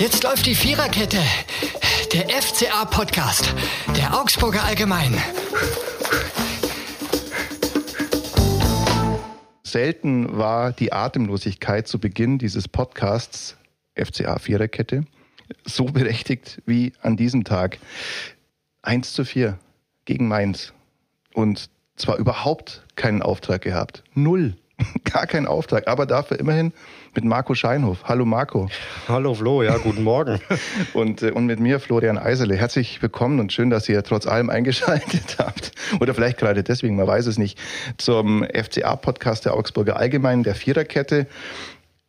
Jetzt läuft die Viererkette. Der FCA-Podcast. Der Augsburger Allgemein. Selten war die Atemlosigkeit zu Beginn dieses Podcasts FCA Viererkette so berechtigt wie an diesem Tag. 1 zu 4 gegen Mainz. Und zwar überhaupt keinen Auftrag gehabt. Null. Gar keinen Auftrag. Aber dafür immerhin mit Marco Scheinhof. Hallo Marco. Hallo Flo, ja, guten Morgen. und, äh, und mit mir Florian Eiserle. Herzlich willkommen und schön, dass ihr trotz allem eingeschaltet habt. Oder vielleicht gerade deswegen, man weiß es nicht, zum FCA-Podcast der Augsburger Allgemeinen, der Viererkette.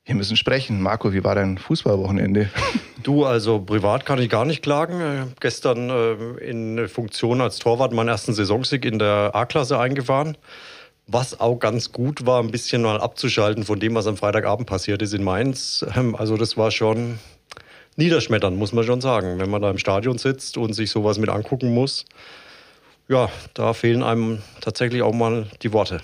Wir müssen sprechen. Marco, wie war dein Fußballwochenende? Du, also privat kann ich gar nicht klagen. Gestern äh, in Funktion als Torwart meinen ersten Saisonsieg in der A-Klasse eingefahren. Was auch ganz gut war, ein bisschen mal abzuschalten von dem, was am Freitagabend passiert ist in Mainz. Ähm, also das war schon niederschmetternd, muss man schon sagen. Wenn man da im Stadion sitzt und sich sowas mit angucken muss, ja, da fehlen einem tatsächlich auch mal die Worte.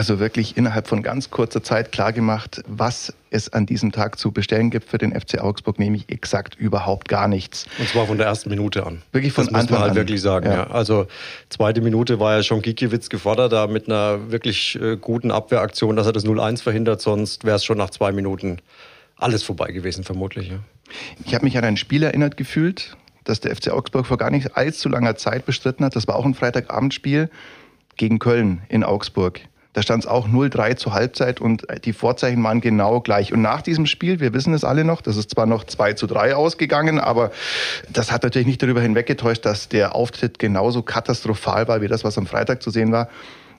Also wirklich innerhalb von ganz kurzer Zeit klargemacht, was es an diesem Tag zu bestellen gibt für den FC Augsburg, nämlich exakt überhaupt gar nichts. Und zwar von der ersten Minute an. Wirklich von das Anfang muss man halt an. wirklich sagen. Ja. ja. Also zweite Minute war ja schon Gikiewicz gefordert, da mit einer wirklich äh, guten Abwehraktion, dass er das 0-1 verhindert, sonst wäre es schon nach zwei Minuten alles vorbei gewesen, vermutlich. Ja. Ich habe mich an ein Spiel erinnert gefühlt, das der FC Augsburg vor gar nicht allzu langer Zeit bestritten hat. Das war auch ein Freitagabendspiel gegen Köln in Augsburg. Da stand es auch 0-3 zur Halbzeit und die Vorzeichen waren genau gleich. Und nach diesem Spiel, wir wissen es alle noch, das ist zwar noch 2 zu 3 ausgegangen, aber das hat natürlich nicht darüber hinweggetäuscht, dass der Auftritt genauso katastrophal war wie das, was am Freitag zu sehen war.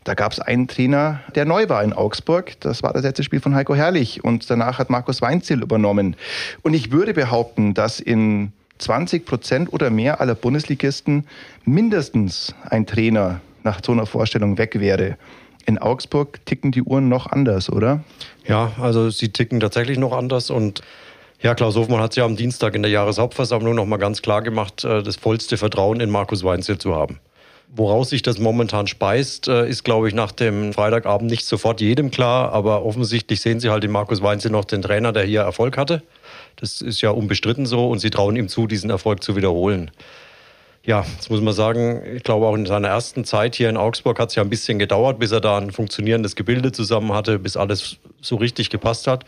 Da gab es einen Trainer, der neu war in Augsburg. Das war das letzte Spiel von Heiko Herrlich. Und danach hat Markus Weinziel übernommen. Und ich würde behaupten, dass in 20 Prozent oder mehr aller Bundesligisten mindestens ein Trainer nach so einer Vorstellung weg wäre. In Augsburg ticken die Uhren noch anders, oder? Ja, also sie ticken tatsächlich noch anders und ja, Klaus Hofmann hat es ja am Dienstag in der Jahreshauptversammlung nochmal ganz klar gemacht, äh, das vollste Vertrauen in Markus Weinzel zu haben. Woraus sich das momentan speist, äh, ist, glaube ich, nach dem Freitagabend nicht sofort jedem klar. Aber offensichtlich sehen sie halt in Markus Weinzel noch den Trainer, der hier Erfolg hatte. Das ist ja unbestritten so und sie trauen ihm zu, diesen Erfolg zu wiederholen ja, das muss man sagen, ich glaube auch in seiner ersten Zeit hier in Augsburg hat es ja ein bisschen gedauert, bis er da ein funktionierendes Gebilde zusammen hatte, bis alles so richtig gepasst hat.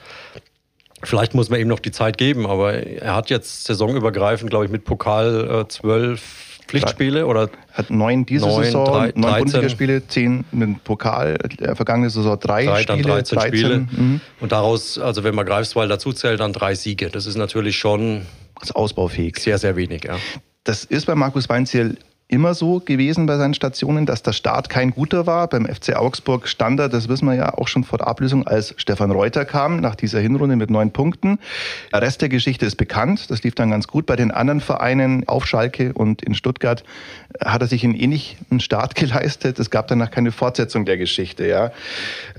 Vielleicht muss man ihm noch die Zeit geben, aber er hat jetzt saisonübergreifend, glaube ich, mit Pokal äh, zwölf Pflichtspiele oder hat neun diese neun, Saison, drei, neun Bundesligaspiele, zehn mit Pokal, äh, vergangene Saison drei, drei Spiele, 13, 13 Spiele. Mhm. Und daraus, also wenn man Greifswald dazu zählt, dann drei Siege. Das ist natürlich schon das ausbaufähig. Sehr, sehr wenig, ja. Das ist bei Markus Weinziel immer so gewesen bei seinen Stationen, dass der Start kein guter war. Beim FC Augsburg stand er, das wissen wir ja auch schon vor der Ablösung, als Stefan Reuter kam, nach dieser Hinrunde mit neun Punkten. Der Rest der Geschichte ist bekannt. Das lief dann ganz gut. Bei den anderen Vereinen auf Schalke und in Stuttgart hat er sich einen ähnlichen Start geleistet. Es gab danach keine Fortsetzung der Geschichte. Ja.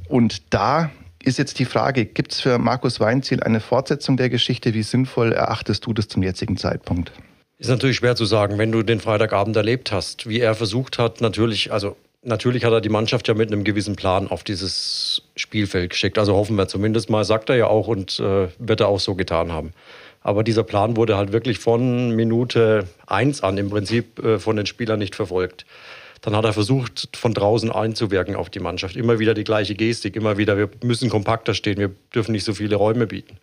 Und da ist jetzt die Frage, gibt es für Markus Weinziel eine Fortsetzung der Geschichte? Wie sinnvoll erachtest du das zum jetzigen Zeitpunkt? Ist natürlich schwer zu sagen, wenn du den Freitagabend erlebt hast, wie er versucht hat, natürlich, also natürlich hat er die Mannschaft ja mit einem gewissen Plan auf dieses Spielfeld geschickt. Also hoffen wir zumindest mal, sagt er ja auch und äh, wird er auch so getan haben. Aber dieser Plan wurde halt wirklich von Minute eins an im Prinzip äh, von den Spielern nicht verfolgt. Dann hat er versucht, von draußen einzuwirken auf die Mannschaft. Immer wieder die gleiche Gestik, immer wieder, wir müssen kompakter stehen, wir dürfen nicht so viele Räume bieten.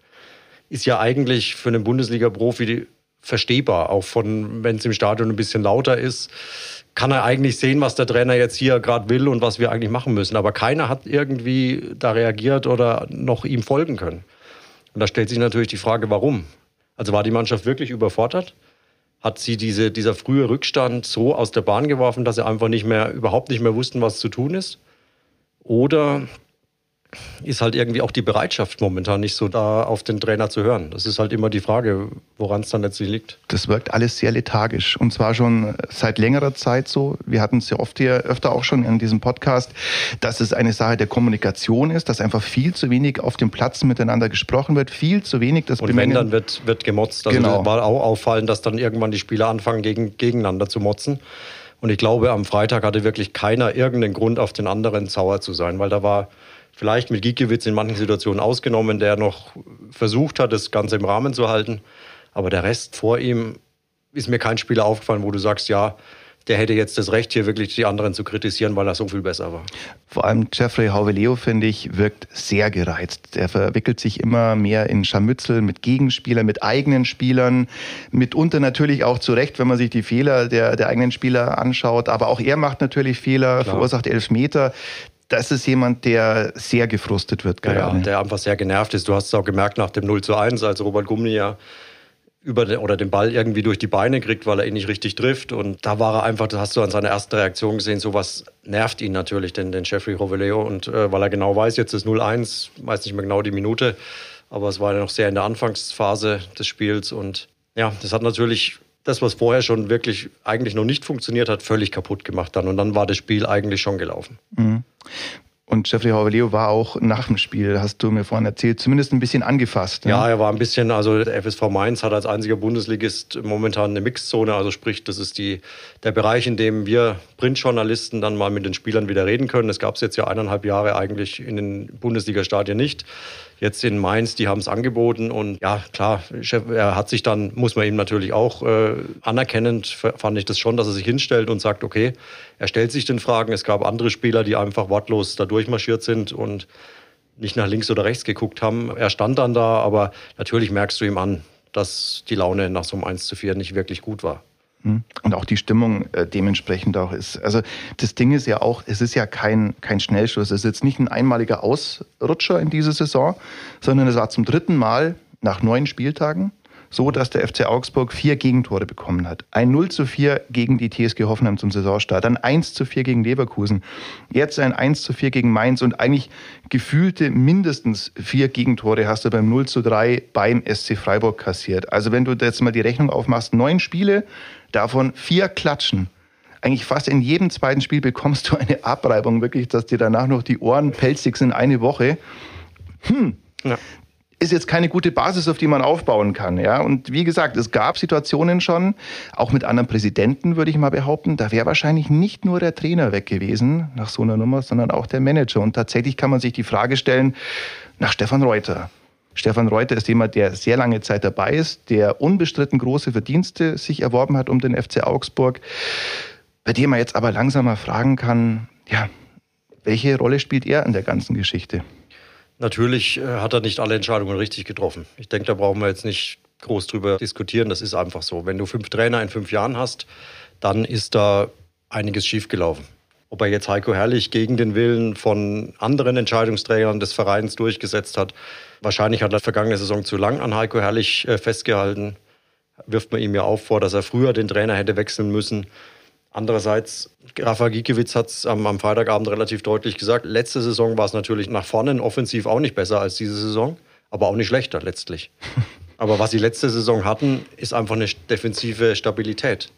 Ist ja eigentlich für einen Bundesliga-Profi verstehbar, auch von, wenn es im Stadion ein bisschen lauter ist, kann er eigentlich sehen, was der Trainer jetzt hier gerade will und was wir eigentlich machen müssen. Aber keiner hat irgendwie da reagiert oder noch ihm folgen können. Und da stellt sich natürlich die Frage, warum? Also war die Mannschaft wirklich überfordert? Hat sie diese, dieser frühe Rückstand so aus der Bahn geworfen, dass sie einfach nicht mehr, überhaupt nicht mehr wussten, was zu tun ist? Oder ist halt irgendwie auch die Bereitschaft momentan nicht so da auf den Trainer zu hören. Das ist halt immer die Frage, woran es dann letztlich liegt. Das wirkt alles sehr lethargisch und zwar schon seit längerer Zeit so. Wir hatten es ja oft hier öfter auch schon in diesem Podcast, dass es eine Sache der Kommunikation ist, dass einfach viel zu wenig auf dem Platz miteinander gesprochen wird, viel zu wenig das Und wenn dann wird, wird gemotzt. Also genau. war auch auffallen, dass dann irgendwann die Spieler anfangen, gegen, gegeneinander zu motzen. Und ich glaube, am Freitag hatte wirklich keiner irgendeinen Grund, auf den anderen sauer zu sein, weil da war vielleicht mit Gikiewicz in manchen Situationen ausgenommen, der noch versucht hat, das Ganze im Rahmen zu halten. Aber der Rest vor ihm ist mir kein Spieler aufgefallen, wo du sagst, ja, der hätte jetzt das Recht, hier wirklich die anderen zu kritisieren, weil er so viel besser war. Vor allem Jeffrey Hauveleo, finde ich, wirkt sehr gereizt. Er verwickelt sich immer mehr in Scharmützel mit Gegenspielern, mit eigenen Spielern, mitunter natürlich auch zu Recht, wenn man sich die Fehler der, der eigenen Spieler anschaut. Aber auch er macht natürlich Fehler, Klar. verursacht Elfmeter das ist jemand, der sehr gefrustet wird gerade. Ja, der einfach sehr genervt ist. Du hast es auch gemerkt nach dem 0 zu 1, als Robert Gummi ja über den, oder den Ball irgendwie durch die Beine kriegt, weil er ihn nicht richtig trifft. Und da war er einfach, das hast du an seiner ersten Reaktion gesehen, sowas nervt ihn natürlich, den, den Jeffrey Roveleo. Und äh, weil er genau weiß, jetzt ist 0-1, weiß nicht mehr genau die Minute, aber es war ja noch sehr in der Anfangsphase des Spiels. Und ja, das hat natürlich das, was vorher schon wirklich eigentlich noch nicht funktioniert hat, völlig kaputt gemacht dann. Und dann war das Spiel eigentlich schon gelaufen. Mhm. Und Jeffrey Hauveleo war auch nach dem Spiel, hast du mir vorhin erzählt, zumindest ein bisschen angefasst. Ne? Ja, er war ein bisschen, also der FSV Mainz hat als einziger Bundesligist momentan eine Mixzone, also sprich, das ist die, der Bereich, in dem wir Printjournalisten dann mal mit den Spielern wieder reden können. Das gab es jetzt ja eineinhalb Jahre eigentlich in den Bundesliga-Stadien nicht jetzt in Mainz, die haben es angeboten und ja, klar, er hat sich dann, muss man ihm natürlich auch äh, anerkennend, fand ich das schon, dass er sich hinstellt und sagt, okay, er stellt sich den Fragen. Es gab andere Spieler, die einfach wortlos da durchmarschiert sind und nicht nach links oder rechts geguckt haben. Er stand dann da, aber natürlich merkst du ihm an, dass die Laune nach so einem 1 zu 4 nicht wirklich gut war. Hm. Und auch die Stimmung äh, dementsprechend auch ist. Also das Ding ist ja auch, es ist ja kein, kein Schnellschuss. Es ist jetzt nicht ein einmaliger Ausrutscher in dieser Saison, sondern es war zum dritten Mal nach neun Spieltagen so, dass der FC Augsburg vier Gegentore bekommen hat. Ein 0 zu 4 gegen die TSG Hoffenheim zum Saisonstart, dann 1 zu 4 gegen Leverkusen, jetzt ein 1 zu 4 gegen Mainz und eigentlich gefühlte mindestens vier Gegentore hast du beim 0 zu 3 beim SC Freiburg kassiert. Also wenn du jetzt mal die Rechnung aufmachst, neun Spiele, davon vier Klatschen. Eigentlich fast in jedem zweiten Spiel bekommst du eine Abreibung, wirklich, dass dir danach noch die Ohren pelzig sind eine Woche. Hm. Ja. Ist jetzt keine gute Basis, auf die man aufbauen kann. Ja? Und wie gesagt, es gab Situationen schon, auch mit anderen Präsidenten, würde ich mal behaupten, da wäre wahrscheinlich nicht nur der Trainer weg gewesen nach so einer Nummer, sondern auch der Manager. Und tatsächlich kann man sich die Frage stellen, nach Stefan Reuter. Stefan Reuter ist jemand, der sehr lange Zeit dabei ist, der unbestritten große Verdienste sich erworben hat um den FC Augsburg, bei dem man jetzt aber langsam mal fragen kann, ja, welche Rolle spielt er in der ganzen Geschichte? Natürlich äh, hat er nicht alle Entscheidungen richtig getroffen. Ich denke, da brauchen wir jetzt nicht groß drüber diskutieren. Das ist einfach so. Wenn du fünf Trainer in fünf Jahren hast, dann ist da einiges schiefgelaufen. Ob er jetzt Heiko Herrlich gegen den Willen von anderen Entscheidungsträgern des Vereins durchgesetzt hat. Wahrscheinlich hat er vergangene Saison zu lang an Heiko Herrlich äh, festgehalten. Wirft man ihm ja auch vor, dass er früher den Trainer hätte wechseln müssen. Andererseits, Rafa Giekewitz hat es am, am, Freitagabend relativ deutlich gesagt. Letzte Saison war es natürlich nach vorne offensiv auch nicht besser als diese Saison, aber auch nicht schlechter letztlich. aber was sie letzte Saison hatten, ist einfach eine defensive Stabilität.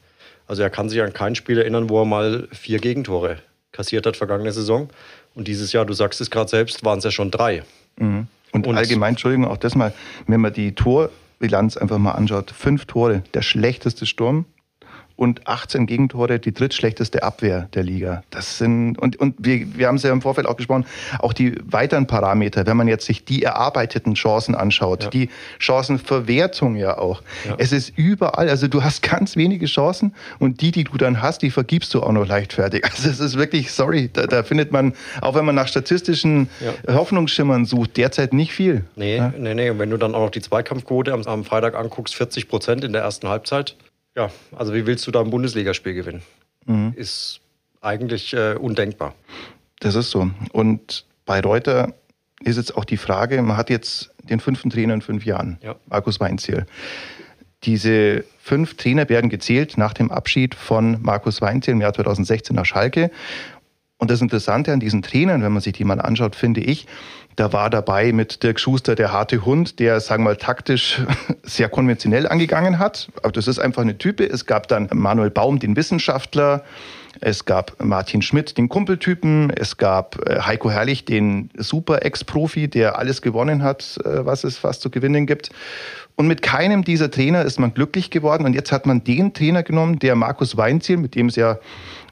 Also er kann sich an kein Spiel erinnern, wo er mal vier Gegentore kassiert hat vergangene Saison. Und dieses Jahr, du sagst es gerade selbst, waren es ja schon drei. Mhm. Und, Und, allgemein, Entschuldigung, auch das mal, wenn man die Torbilanz einfach mal anschaut, fünf Tore, der schlechteste Sturm und 18 Gegentore, die drittschlechteste Abwehr der Liga. Das sind, und, und wir, wir haben es ja im Vorfeld auch gesprochen, auch die weiteren Parameter, wenn man jetzt sich die erarbeiteten Chancen anschaut, ja. die Chancenverwertung ja auch. Ja. Es ist überall, also du hast ganz wenige Chancen und die, die du dann hast, die vergibst du auch noch leichtfertig. Also es ist wirklich, sorry, da, da findet man, auch wenn man nach statistischen ja. Hoffnungsschimmern sucht, derzeit nicht viel. Nee, ja? nee, nee. Und wenn du dann auch noch die Zweikampfquote am, am Freitag anguckst, 40 Prozent in der ersten Halbzeit, ja, also wie willst du da ein Bundesligaspiel gewinnen? Mhm. Ist eigentlich äh, undenkbar. Das ist so. Und bei Reuter ist jetzt auch die Frage, man hat jetzt den fünften Trainer in fünf Jahren, ja. Markus Weinziel. Diese fünf Trainer werden gezählt nach dem Abschied von Markus Weinziel im Jahr 2016 nach Schalke. Und das Interessante an diesen Trainern, wenn man sich die mal anschaut, finde ich, da war dabei mit Dirk Schuster der harte Hund, der, sagen wir mal, taktisch sehr konventionell angegangen hat. Aber das ist einfach eine Type. Es gab dann Manuel Baum, den Wissenschaftler. Es gab Martin Schmidt, den Kumpeltypen. Es gab äh, Heiko Herrlich, den Super-Ex-Profi, der alles gewonnen hat, äh, was es fast zu gewinnen gibt. Und mit keinem dieser Trainer ist man glücklich geworden. Und jetzt hat man den Trainer genommen, der Markus Weinziel, mit dem es ja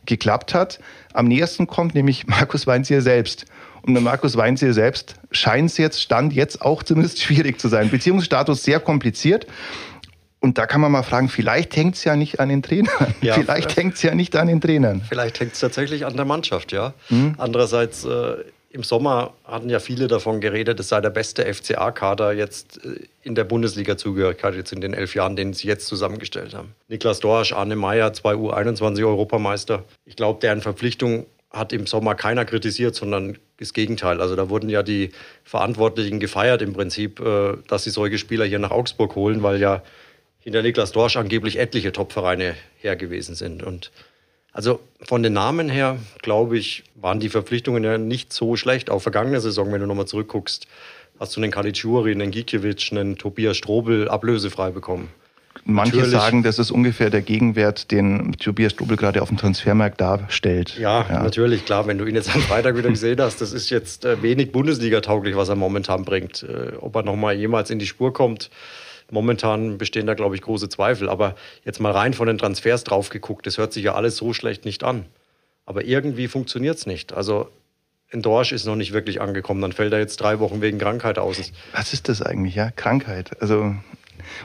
geklappt hat, am nächsten kommt, nämlich Markus Weinziel selbst. Und bei Markus Weinziel selbst scheint es jetzt, Stand jetzt auch zumindest schwierig zu sein. Beziehungsstatus sehr kompliziert. Und da kann man mal fragen, vielleicht hängt es ja nicht an den Trainern. Ja, vielleicht hängt es ja nicht an den Trainern. Vielleicht hängt es tatsächlich an der Mannschaft, ja. Mhm. Andererseits, äh, im Sommer hatten ja viele davon geredet, es sei der beste FCA-Kader jetzt äh, in der Bundesliga-Zugehörigkeit, jetzt in den elf Jahren, den sie jetzt zusammengestellt haben. Niklas Dorsch, Arne Meyer, zwei U21-Europameister. Ich glaube, deren Verpflichtung hat im Sommer keiner kritisiert, sondern das Gegenteil. Also da wurden ja die Verantwortlichen gefeiert im Prinzip, äh, dass sie solche Spieler hier nach Augsburg holen, weil ja hinter Niklas Dorsch angeblich etliche Top-Vereine her gewesen sind. Und also von den Namen her, glaube ich, waren die Verpflichtungen ja nicht so schlecht. Auch vergangene Saison, wenn du nochmal zurückguckst, hast du einen Kalitschuri, einen Gikiewicz, einen Tobias Strobel ablösefrei bekommen. Manche Natürlich. sagen, das ist ungefähr der Gegenwert, den Tobias Strobel gerade auf dem Transfermarkt darstellt. Ja, ja, natürlich, klar. Wenn du ihn jetzt am Freitag wieder gesehen hast, das ist jetzt äh, wenig Bundesliga-tauglich, was er momentan bringt. Äh, ob er nochmal jemals in die Spur kommt, Momentan bestehen da, glaube ich, große Zweifel. Aber jetzt mal rein von den Transfers drauf geguckt, das hört sich ja alles so schlecht nicht an. Aber irgendwie funktioniert es nicht. Also ein Dorsch ist noch nicht wirklich angekommen. Dann fällt er jetzt drei Wochen wegen Krankheit aus. Was ist das eigentlich, ja? Krankheit. Also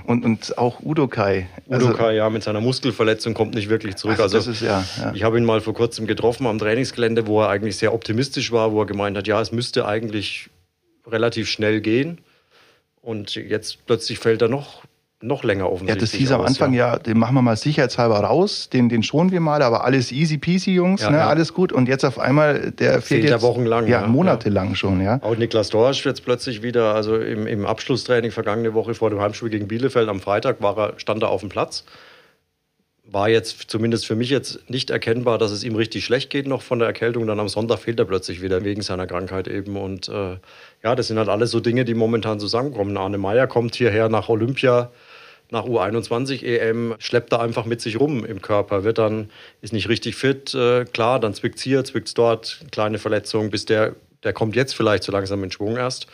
und, und auch Udokai. Also, Udokai, ja, mit seiner Muskelverletzung kommt nicht wirklich zurück. Also, also ist, ja, ja. ich habe ihn mal vor kurzem getroffen am Trainingsgelände, wo er eigentlich sehr optimistisch war, wo er gemeint hat, ja, es müsste eigentlich relativ schnell gehen. Und jetzt plötzlich fällt er noch, noch länger offensichtlich Ja, das hieß am Anfang ja. ja, den machen wir mal sicherheitshalber raus, den, den schonen wir mal, aber alles easy peasy, Jungs, ja, ne, ja. alles gut. Und jetzt auf einmal, der fehlt, fehlt jetzt, wochenlang. Ja, monatelang schon, ja. Auch Niklas Dorsch jetzt plötzlich wieder, also im, im Abschlusstraining vergangene Woche vor dem Heimspiel gegen Bielefeld am Freitag war er, stand er auf dem Platz war jetzt zumindest für mich jetzt nicht erkennbar, dass es ihm richtig schlecht geht noch von der Erkältung. Dann am Sonntag fehlt er plötzlich wieder wegen seiner Krankheit eben. Und äh, ja, das sind halt alles so Dinge, die momentan zusammenkommen. Arne Meyer kommt hierher nach Olympia, nach U21 EM, schleppt er einfach mit sich rum im Körper, wird dann, ist nicht richtig fit, äh, klar, dann zwickt hier, zwickt dort, kleine Verletzung, bis der, der kommt jetzt vielleicht so langsam in Schwung erst.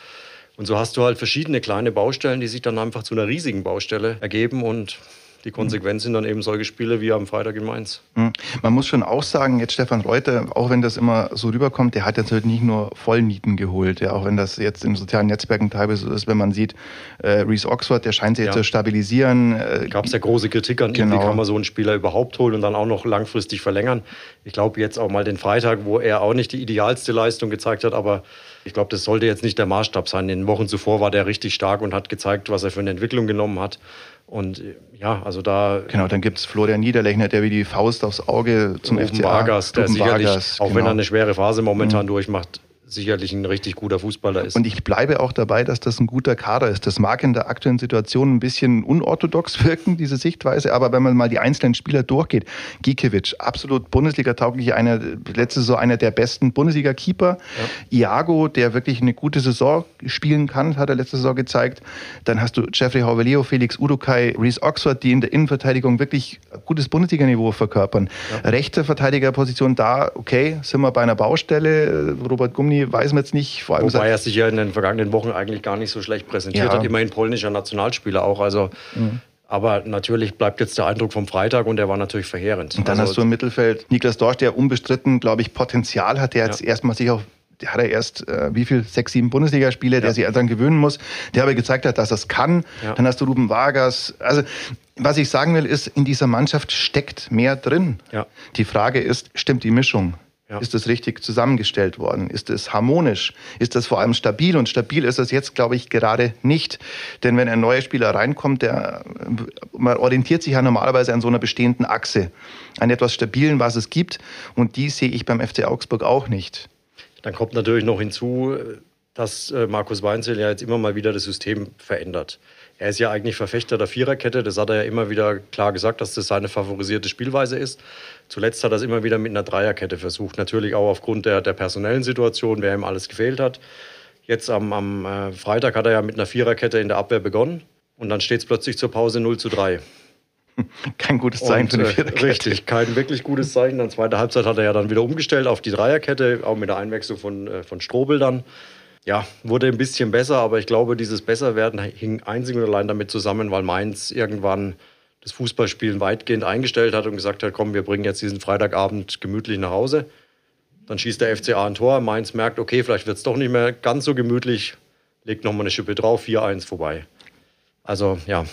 Und so hast du halt verschiedene kleine Baustellen, die sich dann einfach zu einer riesigen Baustelle ergeben und die Konsequenz sind dann eben solche Spiele wie am Freitag in Mainz. Mhm. Man muss schon auch sagen, jetzt Stefan Reuter, auch wenn das immer so rüberkommt, der hat jetzt halt nicht nur Vollnieten geholt, ja, auch wenn das jetzt in sozialen Netzwerken teilweise so ist, wenn man sieht, äh, Reese Oxford, der scheint sich ja. jetzt zu stabilisieren. Äh, Gab es ja große Kritik an genau. ihm, wie genau. kann man so einen Spieler überhaupt holen und dann auch noch langfristig verlängern. Ich glaube jetzt auch mal den Freitag, wo er auch nicht die idealste Leistung gezeigt hat, aber ich glaube, das sollte jetzt nicht der Maßstab sein. In den Wochen zuvor war der richtig stark und hat gezeigt, was er für eine Entwicklung genommen hat. Und ja, also da. Genau, dann gibt es Florian Niederlechner, der wie die Faust aufs Auge zum Rufen FCA. Vargas, der sicherlich, Vargas, auch genau. wenn er eine schwere Phase momentan mhm. durchmacht, sicherlich ein richtig guter Fußballer ist. Und ich bleibe auch dabei, dass das ein guter Kader ist. Das mag in der aktuellen Situation ein bisschen unorthodox wirken, diese Sichtweise, aber wenn man mal die einzelnen Spieler durchgeht, Gikiewicz, absolut Bundesliga-tauglich, einer, letzte Saison einer der besten Bundesliga-Keeper. Ja. Iago, der wirklich eine gute Saison spielen kann, hat er letzte Saison gezeigt. Dann hast du Jeffrey Hauveleo, Felix Udukai, Reese Oxford, die in der Innenverteidigung wirklich gutes Bundesliga-Niveau verkörpern. Ja. Rechte Verteidigerposition da, okay, sind wir bei einer Baustelle. Robert Gumni weiß man jetzt nicht. Vor allem Wobei er sich ja in den vergangenen Wochen eigentlich gar nicht so schlecht präsentiert ja. hat. Immerhin polnischer Nationalspieler auch. Also mhm. Aber natürlich bleibt jetzt der Eindruck vom Freitag und der war natürlich verheerend. Und dann also, hast du im Mittelfeld Niklas Dorsch, der unbestritten, glaube ich, Potenzial hat, der jetzt erstmal sich auf der hat er erst äh, wie viel, sechs, sieben Bundesligaspiele, ja. der sich daran gewöhnen muss, der aber gezeigt hat, dass er es kann. Ja. Dann hast du Ruben Vargas. Also was ich sagen will, ist, in dieser Mannschaft steckt mehr drin. Ja. Die Frage ist, stimmt die Mischung? Ja. Ist das richtig zusammengestellt worden? Ist es harmonisch? Ist das vor allem stabil? Und stabil ist es jetzt, glaube ich, gerade nicht. Denn wenn ein neuer Spieler reinkommt, der, man orientiert sich ja normalerweise an so einer bestehenden Achse, an etwas Stabilen, was es gibt. Und die sehe ich beim FC Augsburg auch nicht. Dann kommt natürlich noch hinzu, dass äh, Markus Weinzel ja jetzt immer mal wieder das System verändert. Er ist ja eigentlich Verfechter der Viererkette, das hat er ja immer wieder klar gesagt, dass das seine favorisierte Spielweise ist. Zuletzt hat er es immer wieder mit einer Dreierkette versucht, natürlich auch aufgrund der, der personellen Situation, wer ihm alles gefehlt hat. Jetzt am, am äh, Freitag hat er ja mit einer Viererkette in der Abwehr begonnen und dann steht es plötzlich zur Pause 0 zu 3. Kein gutes Zeichen und, für eine äh, Viererkette. Richtig, kein wirklich gutes Zeichen. Dann zweite Halbzeit hat er ja dann wieder umgestellt auf die Dreierkette, auch mit der Einwechslung von, von Strobel dann ja, wurde ein bisschen besser, aber ich glaube, dieses Besserwerden hing einzig und allein damit zusammen, weil Mainz irgendwann das Fußballspielen weitgehend eingestellt hat und gesagt hat, komm, wir bringen jetzt diesen Freitagabend gemütlich nach Hause. Dann schießt der FCA ein Tor, Mainz merkt, okay, vielleicht wird es doch nicht mehr ganz so gemütlich, legt nochmal eine Schippe drauf, 4-1 vorbei. Also ja.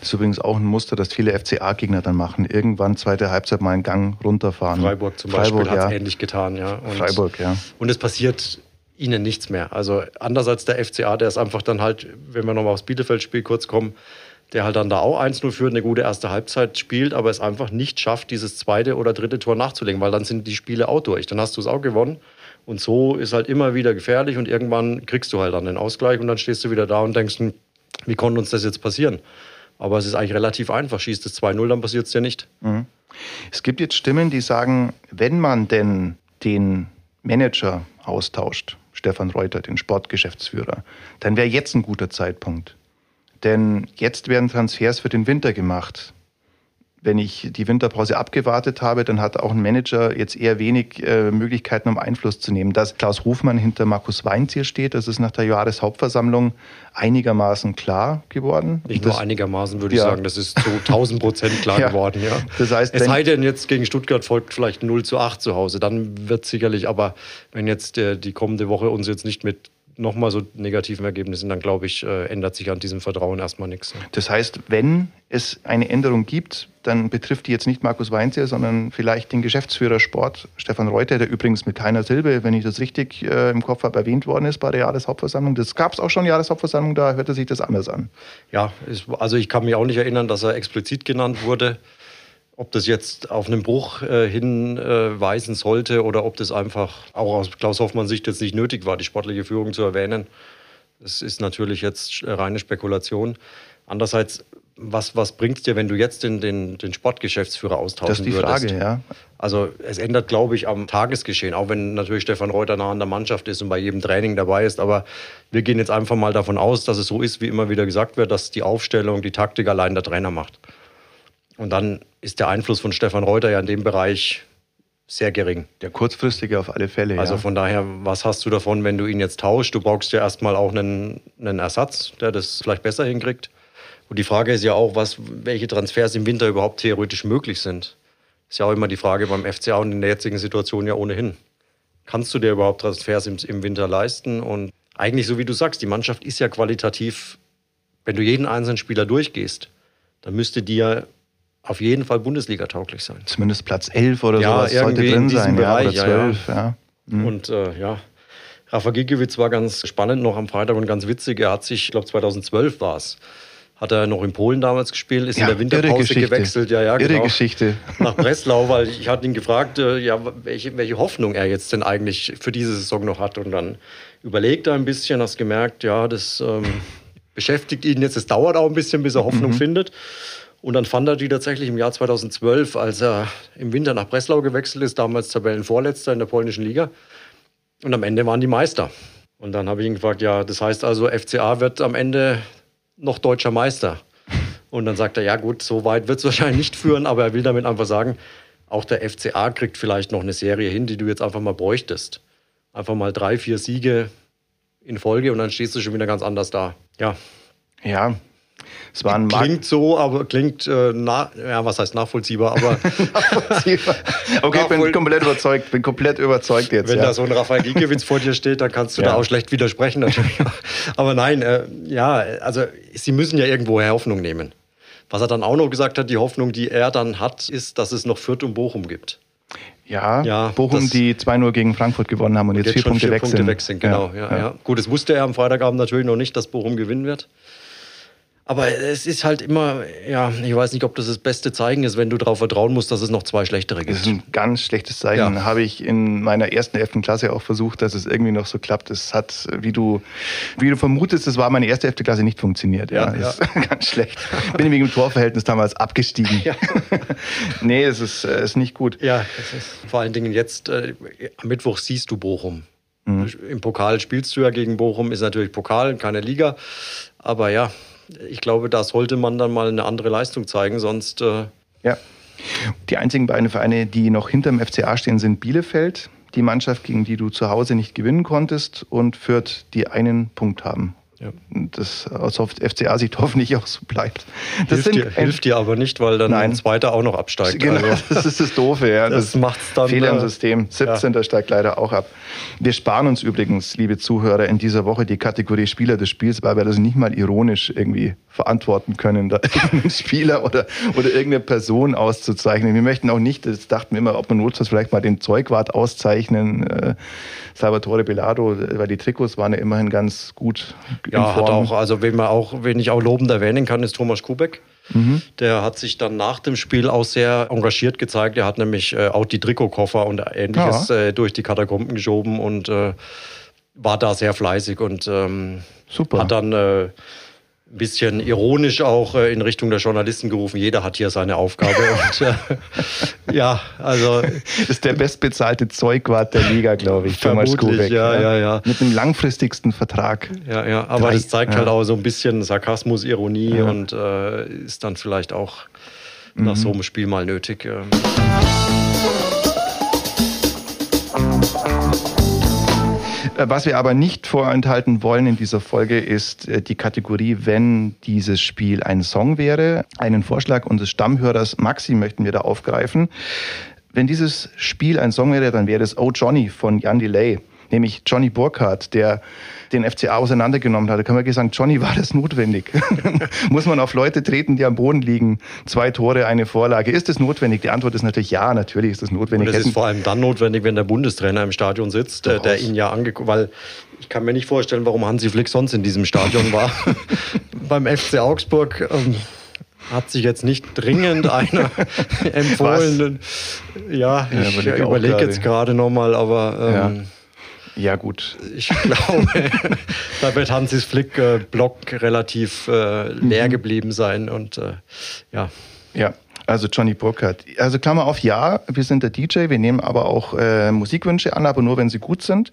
Das ist übrigens auch ein Muster, das viele FCA-Gegner dann machen. Irgendwann zweite Halbzeit mal einen Gang runterfahren. Freiburg zum Freiburg, Beispiel hat es ähnlich getan, ja. Und, Freiburg, ja. Und es passiert ihnen nichts mehr. Also anders als der FCA, der ist einfach dann halt, wenn wir nochmal aufs Bielefeld-Spiel kurz kommen, der halt dann da auch 1-0 führt, eine gute erste Halbzeit spielt, aber es einfach nicht schafft, dieses zweite oder dritte Tor nachzulegen, weil dann sind die Spiele auch durch. Dann hast du es auch gewonnen. Und so ist halt immer wieder gefährlich und irgendwann kriegst du halt dann den Ausgleich und dann stehst du wieder da und denkst, hm, wie konnte uns das jetzt passieren? Aber es ist eigentlich relativ einfach. Schießt es 2-0, dann passiert es dir nicht. Mhm. Es gibt jetzt Stimmen, die sagen, wenn man denn den Manager austauscht, Stefan Reuter, den Sportgeschäftsführer, dann wäre jetzt ein guter Zeitpunkt. Denn jetzt werden Transfers für den Winter gemacht wenn ich die Winterpause abgewartet habe, dann hat auch ein Manager jetzt eher wenig äh, Möglichkeiten, um Einfluss zu nehmen. Dass Klaus Hofmann hinter Markus Weinzier steht, das ist nach der Jahreshauptversammlung einigermaßen klar geworden. Nicht das, nur einigermaßen, würde ja. ich sagen, das ist zu 1000 Prozent klar ja. geworden. Ja. Das heißt, es sei denn, jetzt gegen Stuttgart folgt vielleicht 0 zu 8 zu Hause, dann wird sicherlich, aber wenn jetzt der, die kommende Woche uns jetzt nicht mit nochmal so negativen Ergebnissen, dann glaube ich, äh, ändert sich an diesem Vertrauen erstmal nichts. Das heißt, wenn es eine Änderung gibt, dann betrifft die jetzt nicht Markus Weinzierr, sondern vielleicht den Geschäftsführer Sport, Stefan Reuter, der übrigens mit keiner Silbe, wenn ich das richtig äh, im Kopf habe, erwähnt worden ist bei der Jahreshauptversammlung. Das gab es auch schon, Jahreshauptversammlung, da hörte sich das anders an. Ja, also ich kann mich auch nicht erinnern, dass er explizit genannt wurde. Ob das jetzt auf einen Bruch äh, hinweisen äh, sollte oder ob das einfach auch aus Klaus Hoffmann Sicht jetzt nicht nötig war, die sportliche Führung zu erwähnen, das ist natürlich jetzt reine Spekulation. Andererseits, was, was bringt es dir, wenn du jetzt den, den, den Sportgeschäftsführer austauschen würdest? Das ist die würdest? Frage, ja. Also es ändert, glaube ich, am Tagesgeschehen, auch wenn natürlich Stefan Reuter nah an der Mannschaft ist und bei jedem Training dabei ist. Aber wir gehen jetzt einfach mal davon aus, dass es so ist, wie immer wieder gesagt wird, dass die Aufstellung, die Taktik allein der Trainer macht. Und dann ist der Einfluss von Stefan Reuter ja in dem Bereich sehr gering. Der kurzfristige auf alle Fälle. Also ja. von daher, was hast du davon, wenn du ihn jetzt tauschst? Du brauchst ja erstmal auch einen, einen Ersatz, der das vielleicht besser hinkriegt. Und die Frage ist ja auch, was, welche Transfers im Winter überhaupt theoretisch möglich sind. Ist ja auch immer die Frage beim FCA und in der jetzigen Situation ja ohnehin. Kannst du dir überhaupt Transfers im, im Winter leisten? Und eigentlich, so wie du sagst, die Mannschaft ist ja qualitativ, wenn du jeden einzelnen Spieler durchgehst, dann müsste dir auf jeden Fall Bundesliga tauglich sein. Zumindest Platz 11 oder ja, sowas sollte drin sein. Bereich, ja, oder 12, ja. ja. Mhm. Und äh, ja, Rafa Gikiewicz war ganz spannend noch am Freitag und ganz witzig. Er hat sich, ich glaube 2012 war es, hat er noch in Polen damals gespielt, ist ja, in der Winterpause gewechselt. Ja, ja, irre genau, Geschichte. Nach Breslau, weil ich hatte ihn gefragt, äh, ja, welche, welche Hoffnung er jetzt denn eigentlich für diese Saison noch hat. Und dann überlegt er ein bisschen, hast gemerkt, ja, das ähm, beschäftigt ihn jetzt. Es dauert auch ein bisschen, bis er Hoffnung mhm. findet. Und dann fand er die tatsächlich im Jahr 2012, als er im Winter nach Breslau gewechselt ist, damals Tabellenvorletzter in der polnischen Liga. Und am Ende waren die Meister. Und dann habe ich ihn gefragt, ja, das heißt also, FCA wird am Ende noch deutscher Meister. Und dann sagt er, ja gut, so weit wird es wahrscheinlich nicht führen, aber er will damit einfach sagen, auch der FCA kriegt vielleicht noch eine Serie hin, die du jetzt einfach mal bräuchtest. Einfach mal drei, vier Siege in Folge und dann stehst du schon wieder ganz anders da. Ja. Ja, es war ein klingt so, aber klingt, äh, na, ja, was heißt nachvollziehbar, aber. nachvollziehbar. Okay, ich bin komplett überzeugt, bin komplett überzeugt jetzt. Wenn ja. da so ein Raphael Giekewitz vor dir steht, dann kannst du ja. da auch schlecht widersprechen natürlich. aber nein, äh, ja, also sie müssen ja irgendwoher Hoffnung nehmen. Was er dann auch noch gesagt hat, die Hoffnung, die er dann hat, ist, dass es noch Fürth und Bochum gibt. Ja, ja Bochum, die 2-0 gegen Frankfurt gewonnen haben und, und jetzt, jetzt vier Punkte vier Punkte wechseln. Genau, ja, ja. Gut, das wusste er am Freitagabend natürlich noch nicht, dass Bochum gewinnen wird. Aber es ist halt immer, ja, ich weiß nicht, ob das das beste Zeichen ist, wenn du darauf vertrauen musst, dass es noch zwei schlechtere gibt. Das ist ein ganz schlechtes Zeichen. Ja. Habe ich in meiner ersten, elften Klasse auch versucht, dass es irgendwie noch so klappt. Es hat, wie du, wie du vermutest, das war meine erste, elfte Klasse nicht funktioniert. Ja, ja. Ist ganz schlecht. Bin wegen dem Torverhältnis damals abgestiegen. Ja. nee, es ist, äh, ist nicht gut. Ja, es ist vor allen Dingen jetzt, äh, am Mittwoch siehst du Bochum. Mhm. Im Pokal spielst du ja gegen Bochum, ist natürlich Pokal, keine Liga. Aber ja, ich glaube, da sollte man dann mal eine andere Leistung zeigen, sonst. Äh ja. Die einzigen beiden Vereine, die noch hinterm FCA stehen, sind Bielefeld, die Mannschaft, gegen die du zu Hause nicht gewinnen konntest, und Fürth, die einen Punkt haben. Ja. Das aus FCA-Sicht hoffentlich auch so bleibt. Das hilft, dir, hilft dir aber nicht, weil dann Nein. ein zweiter auch noch absteigt. Genau, also. das ist das Doofe. Ja. Das, das macht's dann. Fehler im System. 17. Ja. steigt leider auch ab. Wir sparen uns übrigens, liebe Zuhörer, in dieser Woche die Kategorie Spieler des Spiels, weil wir das nicht mal ironisch irgendwie verantworten können, da irgendeinen Spieler oder, oder irgendeine Person auszuzeichnen. Wir möchten auch nicht, das dachten wir immer, ob man notfalls vielleicht mal den Zeugwart auszeichnen, äh, Salvatore Belado, weil die Trikots waren ja immerhin ganz gut ja, hat auch, also wen man auch, wen ich auch lobend erwähnen kann, ist Thomas Kubek. Mhm. Der hat sich dann nach dem Spiel auch sehr engagiert gezeigt. Er hat nämlich äh, auch die Trikotkoffer und ähnliches ja. äh, durch die Katakomben geschoben und äh, war da sehr fleißig und ähm, Super. hat dann äh, ein bisschen ironisch auch äh, in Richtung der Journalisten gerufen. Jeder hat hier seine Aufgabe. und, äh, ja, also. Das ist der bestbezahlte Zeugwart der Liga, glaube ich. Thomas Kubek, ja, ja, ja, ja. Mit dem langfristigsten Vertrag. Ja, ja. Aber Drei, das zeigt ja. halt auch so ein bisschen Sarkasmus, Ironie ja. und äh, ist dann vielleicht auch nach mhm. so einem Spiel mal nötig. Ähm. Äh, was wir aber nicht vorenthalten wollen in dieser Folge ist äh, die Kategorie, wenn dieses Spiel ein Song wäre. Einen Vorschlag unseres Stammhörers Maxi möchten wir da aufgreifen. Wenn dieses Spiel ein Song wäre, dann wäre es Oh Johnny von Jan Delay nämlich Johnny Burkhardt, der den FCA auseinandergenommen hat. Da kann man sagen, Johnny, war das notwendig? Muss man auf Leute treten, die am Boden liegen? Zwei Tore, eine Vorlage. Ist das notwendig? Die Antwort ist natürlich ja, natürlich ist das notwendig. Und es ist vor allem dann notwendig, wenn der Bundestrainer im Stadion sitzt, Doch der ihn ja angeguckt, weil ich kann mir nicht vorstellen, warum Hansi Flick sonst in diesem Stadion war. Beim FC Augsburg. Ähm, hat sich jetzt nicht dringend einer empfohlen. Was? Ja, ich ja, überlege jetzt gerade nochmal, aber ähm, ja. Ja, gut. Ich glaube, da wird Hansis Flick-Block äh, relativ äh, leer mhm. geblieben sein und äh, ja. Ja, also Johnny Burkhardt. Also Klammer auf, ja, wir sind der DJ, wir nehmen aber auch äh, Musikwünsche an, aber nur wenn sie gut sind.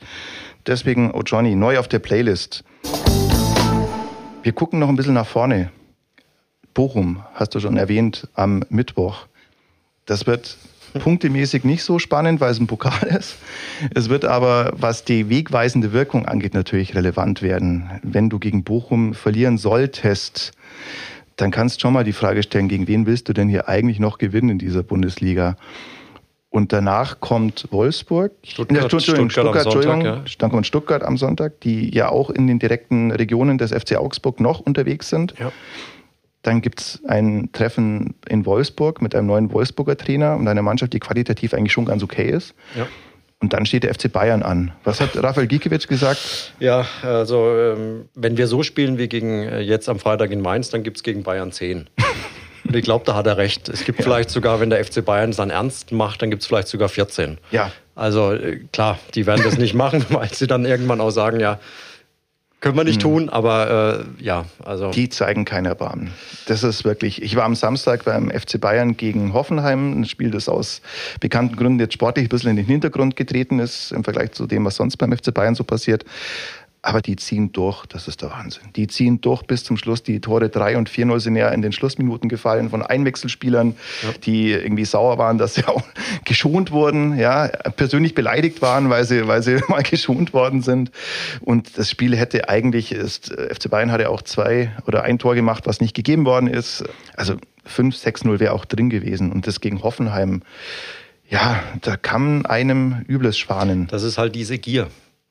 Deswegen, oh Johnny, neu auf der Playlist. Wir gucken noch ein bisschen nach vorne. Bochum, hast du schon erwähnt, am Mittwoch. Das wird punktemäßig nicht so spannend, weil es ein Pokal ist. Es wird aber, was die wegweisende Wirkung angeht, natürlich relevant werden. Wenn du gegen Bochum verlieren solltest, dann kannst du schon mal die Frage stellen, gegen wen willst du denn hier eigentlich noch gewinnen in dieser Bundesliga? Und danach kommt Wolfsburg, Stuttgart, ja, Stuttgart, Stuttgart, Entschuldigung, Sonntag, ja. kommt Stuttgart am Sonntag, die ja auch in den direkten Regionen des FC Augsburg noch unterwegs sind. Ja. Dann gibt es ein Treffen in Wolfsburg mit einem neuen Wolfsburger Trainer und einer Mannschaft, die qualitativ eigentlich schon ganz okay ist. Ja. Und dann steht der FC Bayern an. Was hat Rafael Gikiewicz gesagt? Ja, also ähm, wenn wir so spielen wie gegen äh, jetzt am Freitag in Mainz, dann gibt es gegen Bayern 10. Und ich glaube, da hat er recht. Es gibt ja. vielleicht sogar, wenn der FC Bayern es dann ernst macht, dann gibt es vielleicht sogar 14. Ja. Also äh, klar, die werden das nicht machen, weil sie dann irgendwann auch sagen, ja, können wir nicht hm. tun, aber äh, ja, also. Die zeigen kein Erbarmen. Das ist wirklich. Ich war am Samstag beim FC Bayern gegen Hoffenheim, ein Spiel, das aus bekannten Gründen jetzt sportlich ein bisschen in den Hintergrund getreten ist im Vergleich zu dem, was sonst beim FC Bayern so passiert. Aber die ziehen durch, das ist der Wahnsinn. Die ziehen durch bis zum Schluss. Die Tore 3 und 4-0 sind ja in den Schlussminuten gefallen von Einwechselspielern, ja. die irgendwie sauer waren, dass sie auch geschont wurden, ja, persönlich beleidigt waren, weil sie, weil sie mal geschont worden sind. Und das Spiel hätte eigentlich, ist, FC Bayern hatte auch zwei oder ein Tor gemacht, was nicht gegeben worden ist. Also 5-6-0 wäre auch drin gewesen. Und das gegen Hoffenheim, ja, da kann einem Übles schwanen. Das ist halt diese Gier.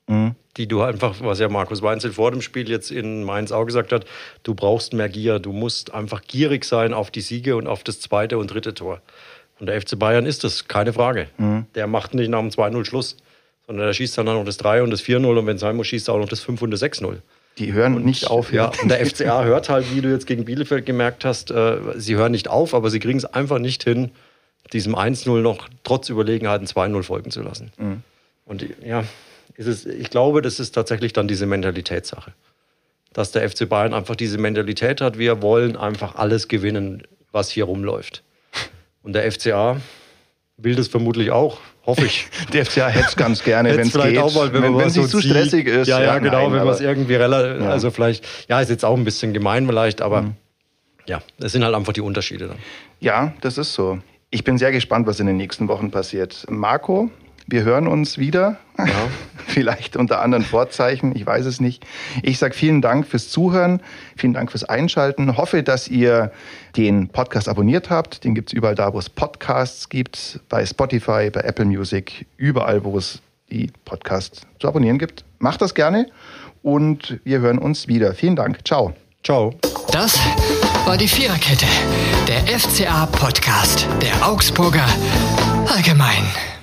Mhm. Die du einfach, was ja Markus Weinzel vor dem Spiel jetzt in Mainz auch gesagt hat, du brauchst mehr Gier. Du musst einfach gierig sein auf die Siege und auf das zweite und dritte Tor. Und der FC Bayern ist das, keine Frage. Mhm. Der macht nicht nach dem 2-0 Schluss, sondern der schießt dann noch das 3 und das 4-0 und wenn es sein muss, schießt er auch noch das 5 und das 6-0. Die hören und, nicht auf. Ja, und der FCA hört halt, wie du jetzt gegen Bielefeld gemerkt hast, äh, sie hören nicht auf, aber sie kriegen es einfach nicht hin, diesem 1-0 noch trotz Überlegenheit ein 2-0 folgen zu lassen. Mhm. Und ja, ist es, ich glaube, das ist tatsächlich dann diese Mentalitätssache. Dass der FC Bayern einfach diese Mentalität hat, wir wollen einfach alles gewinnen, was hier rumläuft. Und der FCA will das vermutlich auch, hoffe ich. der FCA hätte es ganz gerne, wenn es geht. Auch mal, wenn, wenn, wenn es nicht zu so stressig ist. Ja, ja, ja genau, nein, wenn man es irgendwie relativ, ja. also vielleicht, ja, ist jetzt auch ein bisschen gemein vielleicht, aber mhm. ja, es sind halt einfach die Unterschiede dann. Ja, das ist so. Ich bin sehr gespannt, was in den nächsten Wochen passiert. Marco, wir hören uns wieder. Ja. vielleicht unter anderen Vorzeichen, ich weiß es nicht. Ich sage vielen Dank fürs Zuhören, vielen Dank fürs Einschalten. Hoffe, dass ihr den Podcast abonniert habt. Den gibt es überall da, wo es Podcasts gibt, bei Spotify, bei Apple Music, überall, wo es die Podcasts zu abonnieren gibt. Macht das gerne und wir hören uns wieder. Vielen Dank. Ciao. Ciao. Das war die Viererkette, der FCA-Podcast der Augsburger Allgemein.